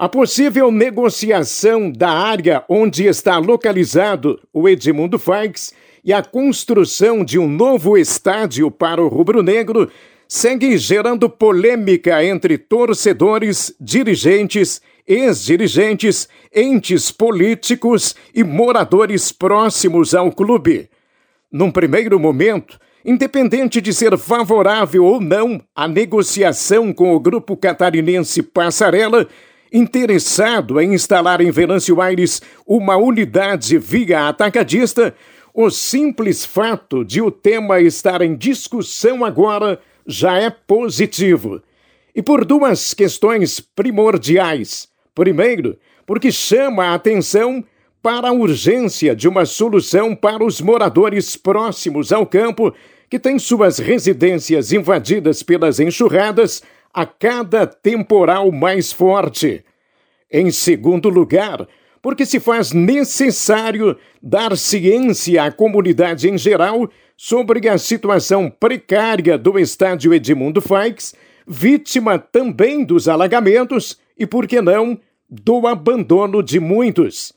A possível negociação da área onde está localizado o Edmundo Faix e a construção de um novo estádio para o rubro-negro segue gerando polêmica entre torcedores, dirigentes, ex-dirigentes, entes políticos e moradores próximos ao clube. Num primeiro momento, independente de ser favorável ou não à negociação com o grupo catarinense Passarela, interessado em instalar em Venâncio Aires uma unidade via atacadista, o simples fato de o tema estar em discussão agora já é positivo. E por duas questões primordiais. Primeiro, porque chama a atenção para a urgência de uma solução para os moradores próximos ao campo que têm suas residências invadidas pelas enxurradas a cada temporal mais forte. Em segundo lugar, porque se faz necessário dar ciência à comunidade em geral sobre a situação precária do estádio Edmundo Faix, vítima também dos alagamentos e, por que não, do abandono de muitos.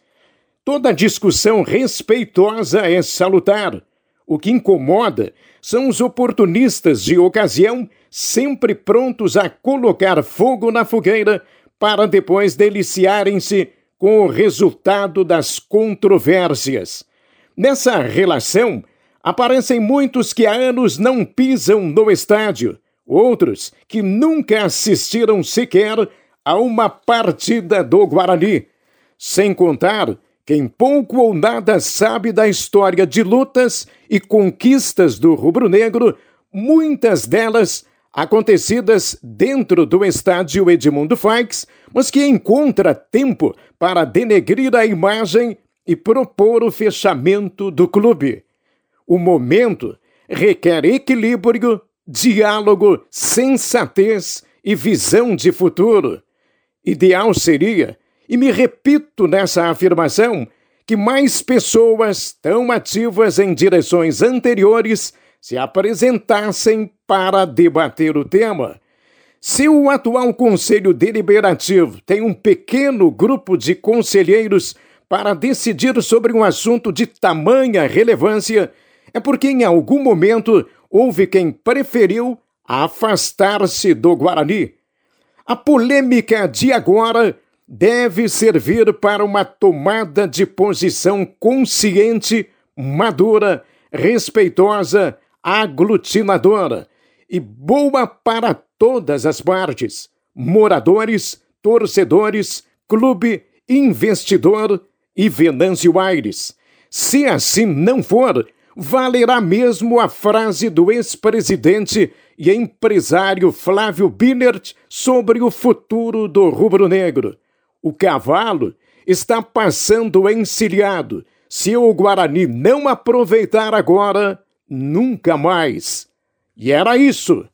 Toda discussão respeitosa é salutar. O que incomoda são os oportunistas de ocasião sempre prontos a colocar fogo na fogueira para depois deliciarem-se com o resultado das controvérsias. Nessa relação, aparecem muitos que há anos não pisam no estádio, outros que nunca assistiram sequer a uma partida do Guarani, sem contar quem pouco ou nada sabe da história de lutas e conquistas do rubro-negro, muitas delas acontecidas dentro do estádio Edmundo Faix, mas que encontra tempo para denegrir a imagem e propor o fechamento do clube. O momento requer equilíbrio, diálogo, sensatez e visão de futuro. Ideal seria, e me repito nessa afirmação, que mais pessoas tão ativas em direções anteriores se apresentassem para debater o tema. Se o atual Conselho Deliberativo tem um pequeno grupo de conselheiros para decidir sobre um assunto de tamanha relevância, é porque em algum momento houve quem preferiu afastar-se do Guarani. A polêmica de agora deve servir para uma tomada de posição consciente, madura, respeitosa, aglutinadora e boa para todas as partes: moradores, torcedores, clube, investidor e Venâncio Aires. Se assim não for, valerá mesmo a frase do ex-presidente e empresário Flávio Binert sobre o futuro do rubro-negro. O cavalo está passando encilhado. Se o Guarani não aproveitar agora, nunca mais. E era isso.